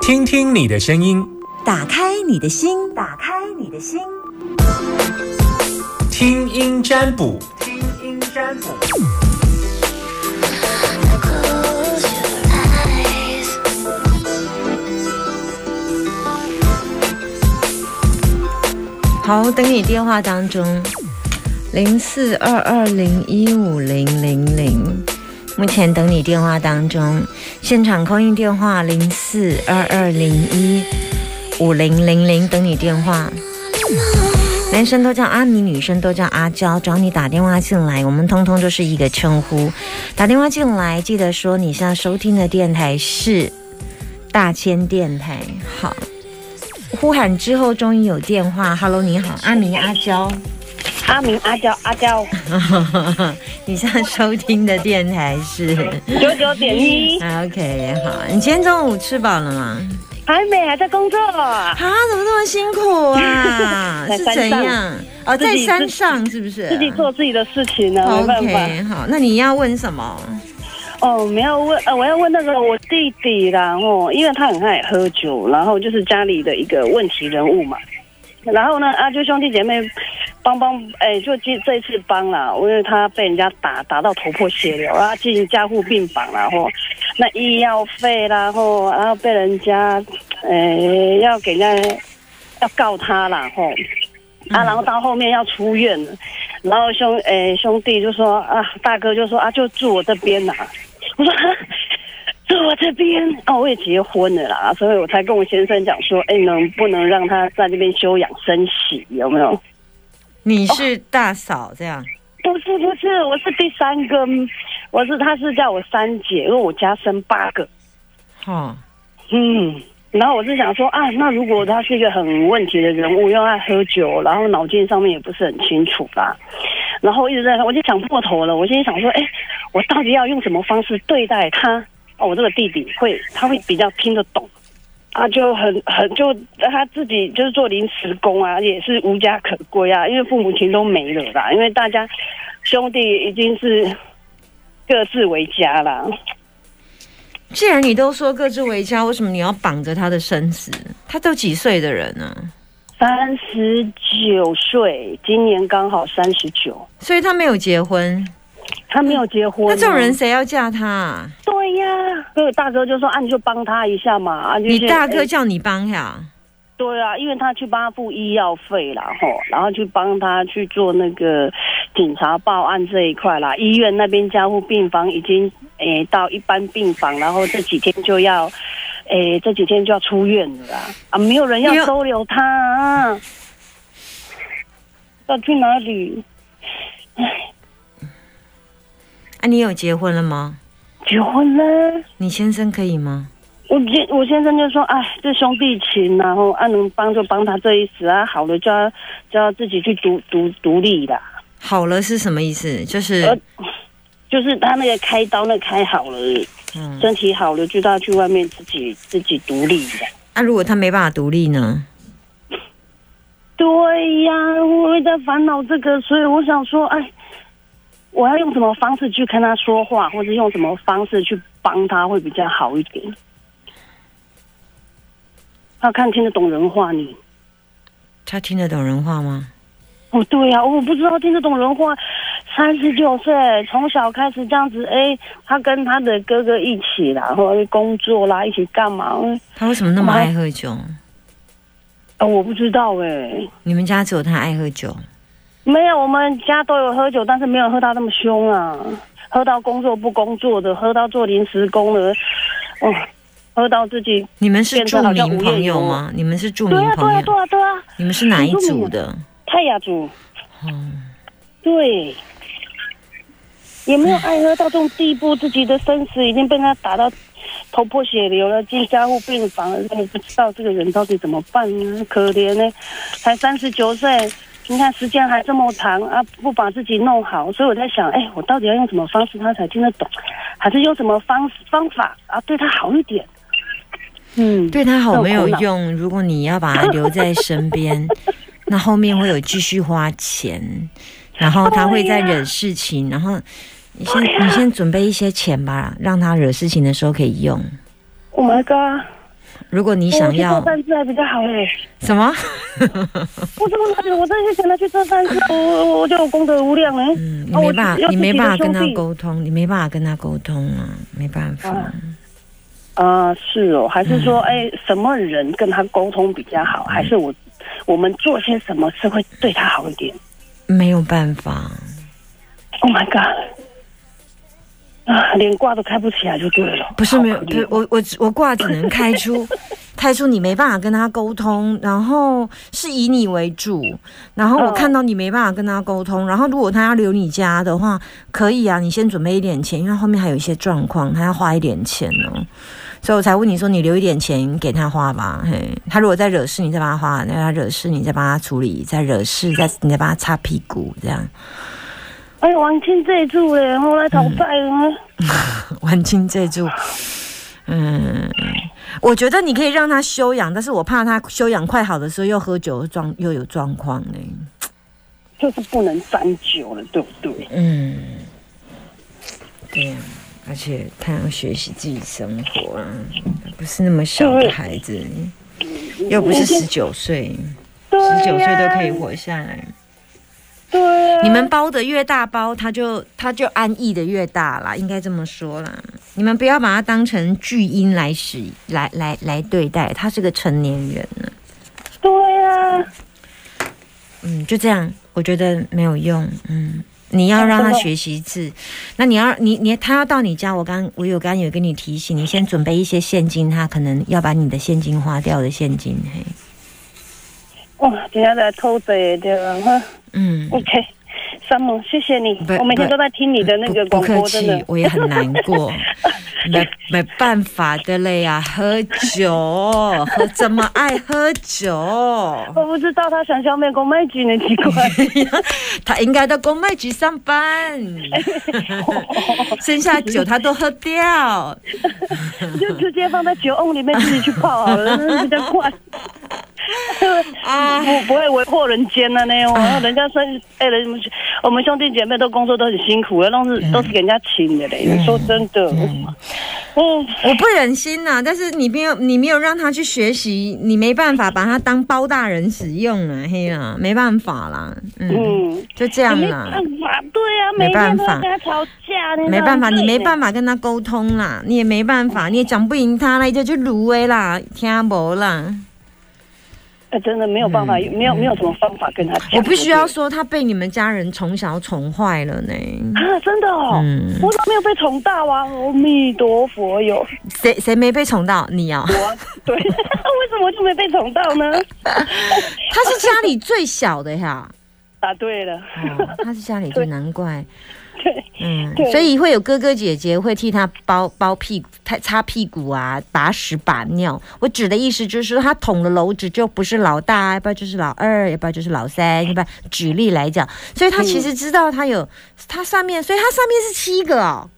听听你的声音，打开你的心，打开你的心，听音占卜，听音占卜。好，等你电话当中，零四二二零一五零零零，目前等你电话当中，现场空音电话零四二二零一五零零零，等你电话。男生都叫阿米，女生都叫阿娇，找你打电话进来，我们通通都是一个称呼。打电话进来，记得说你现在收听的电台是大千电台。好。呼喊之后，终于有电话。Hello，你好，阿明、阿娇，阿明、阿娇、阿娇。你现在收听的电台是九九点一。OK，好，你今天中午吃饱了吗？还没，还在工作。啊，怎么那么辛苦啊？是怎样？哦，在山上是不是？自己做自己的事情呢？OK，好，那你要问什么？哦，没有问，呃，我要问那个我弟弟啦，哦，因为他很爱喝酒，然后就是家里的一个问题人物嘛。然后呢，啊，就兄弟姐妹帮帮，哎，就这这一次帮了，因为他被人家打打到头破血流，然后进加护病房，然后那医药费啦，然后然后被人家，哎，要给人家要告他啦，吼，啊，然后到后面要出院了，然后兄，哎，兄弟就说啊，大哥就说啊，就住我这边呐。我说住我这边哦，我也结婚了啦，所以我才跟我先生讲说，哎，能不能让他在这边休养生息？有没有？你是大嫂这样？不是不是，我是第三个，我是他是叫我三姐，因为我家生八个。哦，嗯，然后我是想说啊，那如果他是一个很问题的人物，又爱喝酒，然后脑筋上面也不是很清楚吧？然后一直在，我就想破头了。我心里想说，哎，我到底要用什么方式对待他？哦，我这个弟弟会，他会比较听得懂，啊，就很很就他自己就是做临时工啊，也是无家可归啊，因为父母亲都没了啦，因为大家兄弟已经是各自为家啦。既然你都说各自为家，为什么你要绑着他的身子？他都几岁的人呢？三十九岁，今年刚好三十九，所以他没有结婚，他没有结婚。那这种人谁要嫁他？对呀，所以大哥就说：“啊，你就帮他一下嘛。”啊，你大哥叫你帮呀？对啊，因为他去帮他付医药费啦，吼，然后去帮他去做那个警察报案这一块啦。医院那边加护病房已经诶到一般病房，然后这几天就要。哎，这几天就要出院了啦！啊，没有人要收留他，啊，要去哪里？啊，你有结婚了吗？结婚了。你先生可以吗？我先我先生就说：“哎，这兄弟情，然后啊能帮就帮他这一时啊，好了就要就要自己去独独独立的。”好了是什么意思？就是，就是他那个开刀那开好了。嗯身体好了，就到去外面自己自己独立的。那如果他没办法独立呢？对呀，我也在烦恼这个，所以我想说，哎，我要用什么方式去跟他说话，或者用什么方式去帮他会比较好一点？他看听得懂人话，你？他听得懂人话吗？哦，对呀，我不知道听得懂人话。三十九岁，从小开始这样子，哎，他跟他的哥哥一起啦，或者工作啦，一起干嘛？他为什么那么爱喝酒？啊，我不知道哎。你们家只有他爱喝酒？没有，我们家都有喝酒，但是没有喝到那么凶啊。喝到工作不工作的，喝到做临时工的，哦，喝到自己。你们是著名朋友吗？你们是著名朋友？对啊，对啊，对啊。你们是哪一组的？泰雅族。嗯，对。也没有爱喝到这种地步，自己的生死已经被他打到头破血流了，进加护病房了。我不知道这个人到底怎么办呢？可怜呢，才三十九岁，你看时间还这么长啊，不把自己弄好。所以我在想，哎，我到底要用什么方式他才听得懂？还是用什么方方法啊，对他好一点？嗯，对他好没有用。如果你要把他留在身边，那后面会有继续花钱。然后他会在惹事情，然后你先你先准备一些钱吧，让他惹事情的时候可以用。Oh my god！如果你想要去做善事还比较好哎。什么，我怎么拿着我这些钱他去做善事？我我我就有功德无量哎。嗯，你没办法，你没办法跟他沟通，你没办法跟他沟通啊，没办法。啊啊，是哦，还是嗯说，哎，什么人跟他沟通比较好？还是我我们做些什么事会对他好一点没有办法，？Oh my god！啊，连挂都开不起来就对了。不是没有，不是我我我挂只能开出开出你没办法跟他沟通，然后是以你为主，然后我嗯看到你没办法跟他沟通，然后如果他要留你家的话，可以啊，你先准备一点钱，因为后面还有一些状况，他要花一点钱哦。所以我才问你说，你留一点钱给他花吧。嘿，他如果再惹事，你再帮他花；那他惹事，你再帮他处理；再惹事，再你再帮他擦屁股，这样。哎呀，王清这一注嘞，我来讨债了。还清这注，嗯，我觉得你可以让他休养，但是我怕他休养快好的时候又喝酒状又有状况呢。就是不能沾酒了，对不对？嗯，对呀、而且他要学习自己生活啊，不是那么小的孩子，又不是十九岁，十九岁都可以活下来。对啊，你们包的越大包，他就他就安逸的越大啦，应该这么说啦。你们不要把它当成巨婴来使来来来对待，他是个成年人呢。对啊，嗯，就这样，我觉得没有用。嗯，你要让他学习字，那你要你你他要到你家，我刚我有刚有跟你提醒，你先准备一些现金，他可能要把你的现金花掉的现金。嘿，哇，今天在偷贼对吧？哈嗯。，OK，山姆，谢谢你，我每天都在听你的那个不不客广播，真的气，。我也很难过，没没办法的嘞呀、喝酒，喝这么爱喝酒，我不知道他想消灭公卖局呢，奇怪。他应该到公卖局上班，剩下酒他都喝掉。就直接放在酒瓮里面自己去泡好了，比较快。啊 不不会为祸人间的呢，我人家说，哎、人我们兄弟姐妹都工作都很辛苦，都是都是给人家请的嘞。说真的，嗯，我不忍心呐、但是你没有你没有让他去学习，你没办法把他当包大人使用啊，嘿啦，没办法啦，嗯，嗯，就这样没啦办。法，对啊，没办法跟他吵架，没办法，你没法。办法跟他沟通啦，你也没办法，你也讲不赢他啦，你就去芦苇啦，听无啦。哎，真的没有办法，没有没有什么方法跟他讲。嗯我必须要说，他被你们家人从小宠坏了呢。啊，真的哦，嗯我怎么没有被宠到啊？阿弥陀佛哟，谁谁没被宠到？你哦，我啊对，为什么就没被宠到呢？他是家里最小的呀。答对了，哦，他是家里最难怪。对，嗯，对。所以会有哥哥姐姐会替他包包屁股、擦擦屁股啊，把屎把尿。我指的意思就是说，他捅了篓子就不是老大，要不然就是老二，要不然就是老三，要不然举例来讲，所以他其实知道他有他上面，所以他上面是七个哦，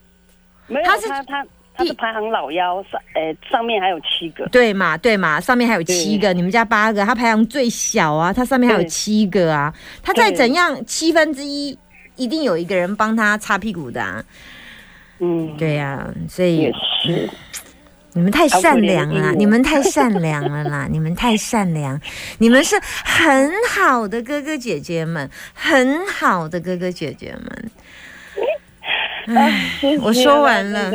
没有他是他他他是排行老幺，上呃上面还有七个，对嘛对嘛，上面还有七个，你们家八个，他排行最小啊，他上面还有七个啊，他再怎样七分之一。一定有一个人帮他擦屁股的、啊，嗯，对呀、所以也是，你们太善良了你们太善良了啦，你们太善良，你们是很好的哥哥姐姐们，很好的哥哥姐姐们。谢谢我说完了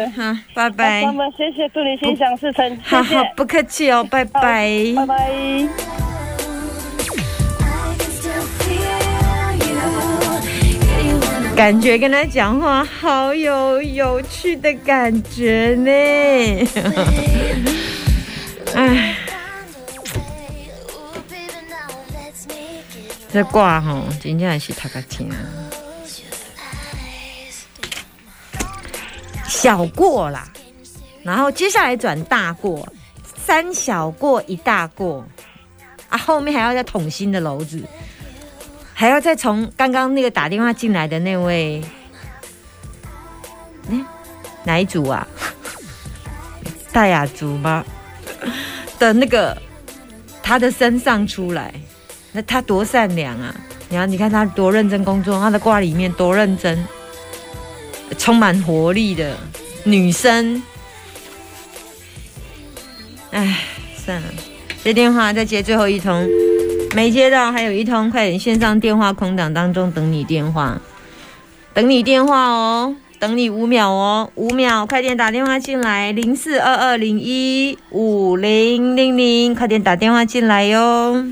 拜拜那。么谢谢，祝你心想事成，好好，，不客气哦，拜拜。拜拜。感觉跟他讲话好有有趣的感觉呢。哎，这挂吼，真正是太个听。小过啦，然后接下来转大过，三小过一大过，啊，后面还要再捅新的篓子，还要再从刚刚那个打电话进来的那位，嗯，哪一组啊？大雅族吗？的那个他的身上出来，那他多善良啊！你看，你看他多认真工作，他的挂里面多认真。充满活力的女生，哎，算了，接电话再接最后一通，没接到，还有一通，快点线上电话空档当中等你电话，等你电话哦，等你五秒哦，五秒，快点打电话进来，零四二二零一五零零零，快点打电话进来哟。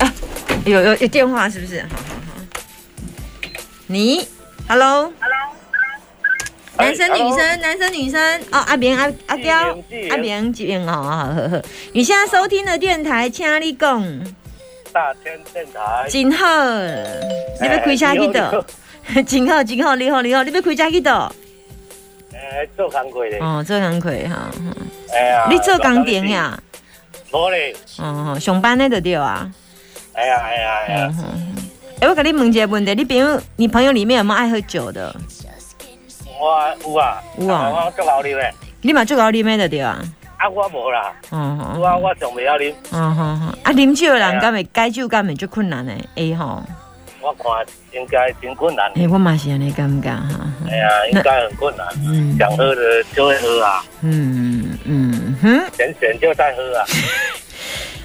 啊，有有有电话是不是？好好好。你，Hello，男生女生，男生女生哦，阿明阿阿娇志明志明阿明这边哦，好好好。你现在收听的电台，请你讲，大千电台，真好。你要开车去倒？真好真好，你好你好，你要开车去倒？诶，做工课咧，哦，做工课哈，哈哎呀，你做工店？呀？无咧，哦，上班的就对啊。哎呀哎呀哎呀嗯，哼。哎，我跟你问一个问题，你朋友，你朋友里面有没有爱喝酒的？我有啊，有啊我做好啉诶，你嘛最好啉的就对啊。啊我无啦，哦吼，我我上袂晓啉，哦吼吼，啊，啉酒的人敢会解酒敢会最困难的，会吼。我看应该真困难，哎，我嘛是安尼感觉哈。哎呀，应该很困难，嗯想喝的就会喝啊，嗯嗯哼，闲闲就在喝啊，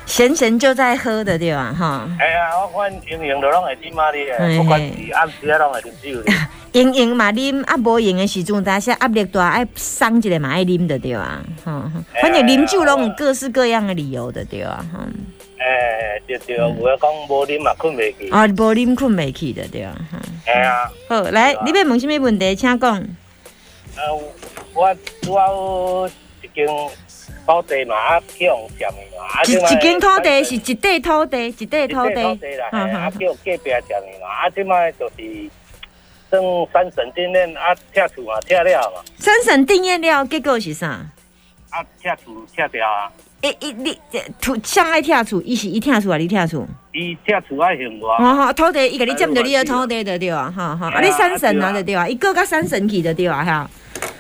闲闲就在喝的对吧？哈，哎呀，我看营营都拢会啉啊你嘿嘿诶，不管是暗时啊拢会啉酒的，用用嘛啉，啊无用的时阵，但是压力大爱送一个嘛爱啉的对吧？哈，哈反正啉酒拢有各式各样的理由的对吧？哈，诶，对对，有诶讲无啉嘛困袂去，啊无啉困袂去的对吧？哈，哎呀。好，来，你要问什么问题，请讲。呃，我拄好有一间土地嘛，啊，去用占的嘛，啊，一一间土地是一块土地，一块土地。土地啦，啊，叫隔壁占的嘛，啊，即摆就是算三省定念，啊，拆厝啊，拆了嘛，三省定验了，结果是啥？啊，拆厝拆掉啊，一一你土上爱拆厝，伊是伊拆厝啊，你拆厝。伊拆厝爱用我，哦吼，土地伊甲你占着你的土地就对啊，哈哈。啊，你三省啊着对啊，伊个甲三省去就对啊，哈，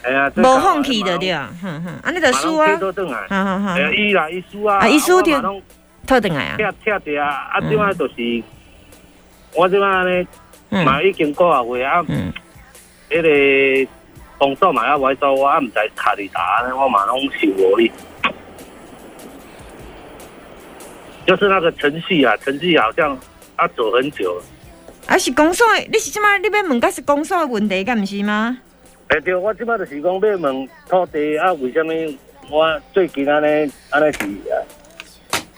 哎呀，无放弃就对啊，哼哼。安尼就输啊，哈哈哈。哎。呀，伊啦，伊输啊，啊伊输掉我嘛拢套转来啊，拆拆掉啊，啊，即摆就是我即摆呢，嗯嘛已经个月啊。嗯，迄个工作嘛，要我做，我也毋知卡里达，我嘛拢受无力。就是那个程序啊，程序好像要走很久了。啊是公所的，你是即摆你要问甲是公所的问题，敢毋是吗？哎、对，我即摆就是讲要问土地啊，为什么我最近安尼安尼是啊？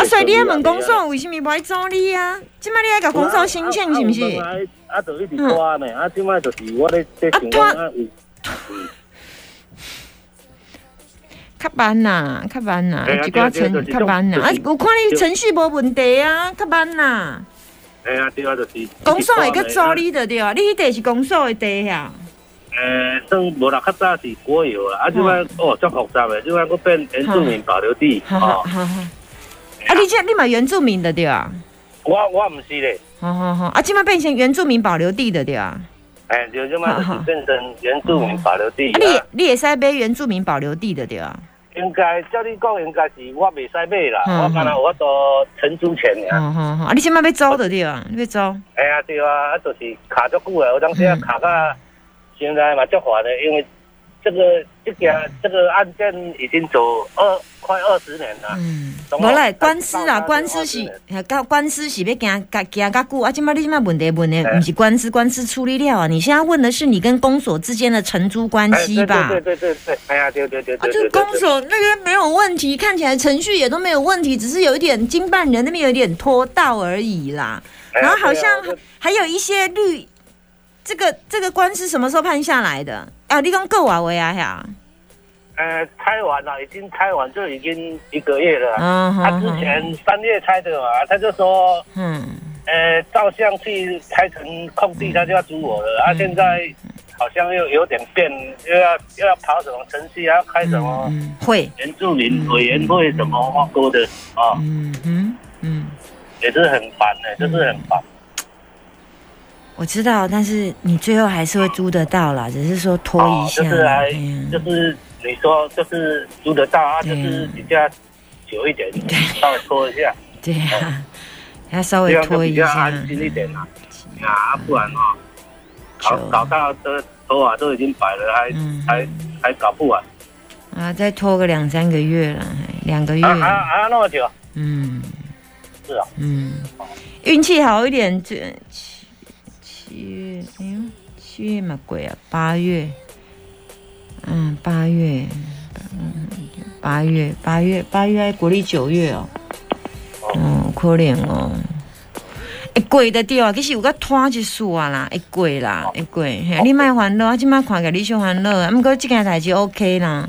啊，所以你要问公所为什么无爱做你啊？即摆你爱甲公所申请是毋是？啊，啊，就一直拖呢。啊，即摆就是我咧在想讲啊，有较慢呐，较慢呐，一寡程较慢呐。啊就是，有看你程序无问题啊，较慢呐。哎呀，对啊，就是公所会去做做你的对啊，你迄地是公所的地呀。诶，算无啦，较早是国有啦，啊，即摆哦，足复杂的，即摆佫变原住民保留地哦。啊，你这你嘛原住民的对啊？我我毋是咧，好好好，啊，即摆变成原住民保留地的对啊？诶，就即摆就是变成原住民保留地啊，啊。你你会使买原住民保留地的对啊？应该照你讲，应该是我未使买啦，嗯我敢若我都承租权尔。好好好，啊，你即摆要租的对啊？你要租？哎呀，对啊，啊，就是卡足久了，我当时啊嗯卡到现在嘛足烦的，因为这个这件这个案件已经走二快二十年了。嗯，无啦，官司啦，到到官司是到呃，到官司是要行行行较久啊。即摆你即摆问题问的哎不是官司，官司处理了啊。你现在问的是你跟公所之间的承租关哎系吧？对对对对对，哎呀，对对对啊，对对对。这个公所那边没有问题，看起来程序也都没有问题，只是有一点经办人那边有一点拖到而已啦。然后好像还有一些律，这个这个官司什么时候判下来的？啊，你讲够啊维啊呀？呃，拆完了，已经拆完就已经一个月了。嗯他之前三月拆的嘛，他就说，嗯呃，照相去拆成空地，他就要租我了。啊，现在好像又有点变，又要又要跑什么程序，还要开什么嗯会原住民委员会什么话多的啊，嗯嗯嗯，也是很烦的，就是很烦。我知道，但是你最后还是会租得到啦，只是说拖一下。就是就是你说就是租得到啊，就是比较久一点，稍微拖一下，对呀，要稍微拖一下。比较安。心一点啦。啊，不然哦，搞搞到的头发都已经白了，还、嗯。还还搞不完，啊，再拖个两三个月了，嘿两个月，啊还要还要那么久？嗯。是啊，嗯，运气好一点，这七月，哎呦，七月嘛鬼啊，八月，嗯，八月，八月，八月，八月还国历九月哦，哦，可怜哦。会过的对啊，其实有较拖一束啊啦，会过啦，会过。嘿你莫烦恼，我即摆看起来你伤烦恼，啊，毋过即件代志 OK 啦。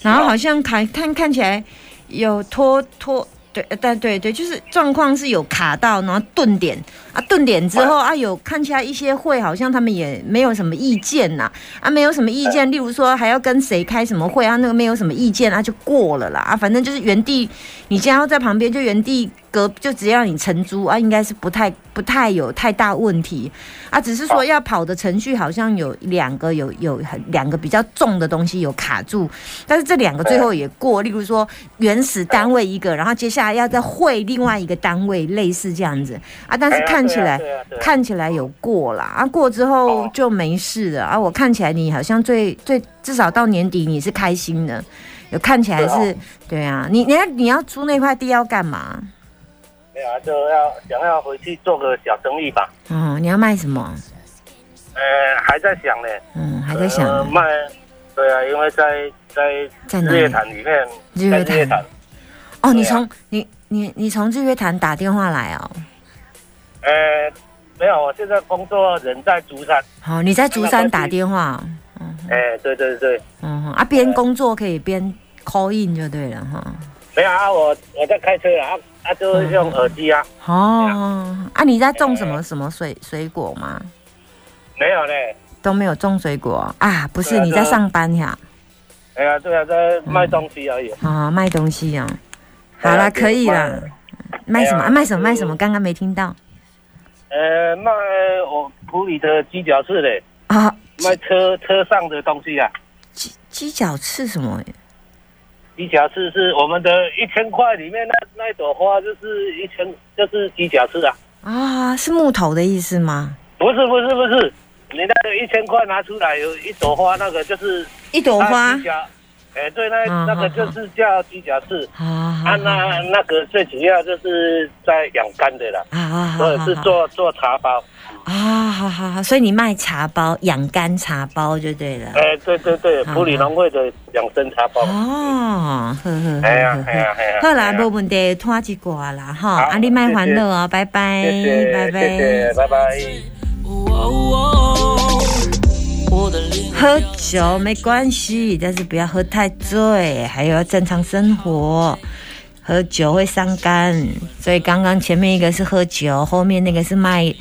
然后好像看看看起来有拖拖，对，呃但对对，就是状况是有卡到，然后顿点啊，顿点之后啊，有看起来一些会好像他们也没有什么意见呐，啊，没有什么意见，例如说还要跟谁开什么会啊，那个没有什么意见啊，就过了啦啊，反正就是原地，你家要在旁边就原地隔，就只要你承租啊，应该是不太不太有太大问题。啊，只是说要跑的程序好像有两个有有很两个比较重的东西有卡住，但是这两个最后也过，例如说原始单位一个，然后接下来要再会另外一个单位，类似这样子。啊，但是看起来。对啊对啊啊。看起来有过啦，啊，过之后哦。就没事了。啊。我看起来你好像最最至少到年底你是开心的，有看起来是，对啊。你你要你要租那块地要干嘛？没有啊，就要想要回去做个小生意吧。哦，你要卖什么？呃，还在想呢，嗯，还在想呃、卖，对啊，因为在在在？日月潭里面，日月潭月潭，哦，你从你你你从日月潭打电话来哦。呃，没有，我现在工作人在竹山，好、你在竹山打电话哦。哎、对对对，嗯啊，边工作可以边 call in 就对了哈。没有啊，我我在开车啊，啊，就是用耳机啊，哦，啊，你在种什么什么水水果吗？没有嘞，都没有种水果啊？不是你在上班呀？哎呀，对啊，在卖东西而已。啊，卖东西啊。好啦，可以就啦。卖什么？卖什么？卖什么？刚刚没听到呃，卖我普里的鸡脚翅嘞，啊。卖车车上的东西啊。鸡鸡脚翅什么？鸡甲翅是我们的一千块里面那那一朵花，就是一千，就是鸡甲翅啊。啊，是木头的意思吗？不是不是不是，你那个一千块拿出来有一朵花，那个就是一朵花哎，对，那嗯那个就是叫鸡甲翅。啊啊，那那个最主要就是在养肝的啦，或者是做做茶包。啊，好好好，所以你卖茶包，养肝茶包就对了。哎，对对对，普里农会的养生茶包。哦，呵呵呵哎呀呵哎呀哎呀好啦，哎呀无问题，拖一挂啦，哈，好啊，你卖烦谢谢恼哦，拜拜，拜拜拜拜。喝酒没关系，但是不要喝太醉，还有要正常生活。喝酒会伤肝，所以刚刚前面一个是喝酒，后面那个是卖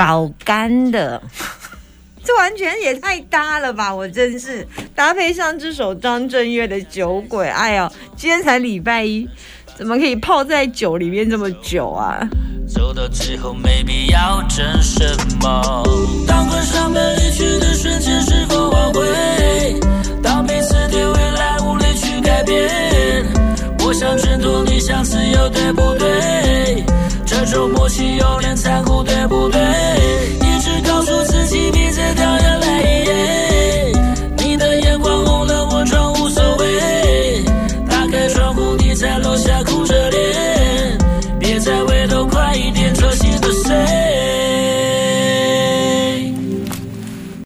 保肝的。这完全也太搭了吧我真是。搭配上这首张震岳的酒鬼哎呦今天才礼拜一怎么可以泡在酒里面这么久啊？走到最后没必要争什么？当关上门离去的瞬间是否挽回？当彼此对未来无力去改变。我想挣脱你想自由对不对。这种默契有点残酷对不对？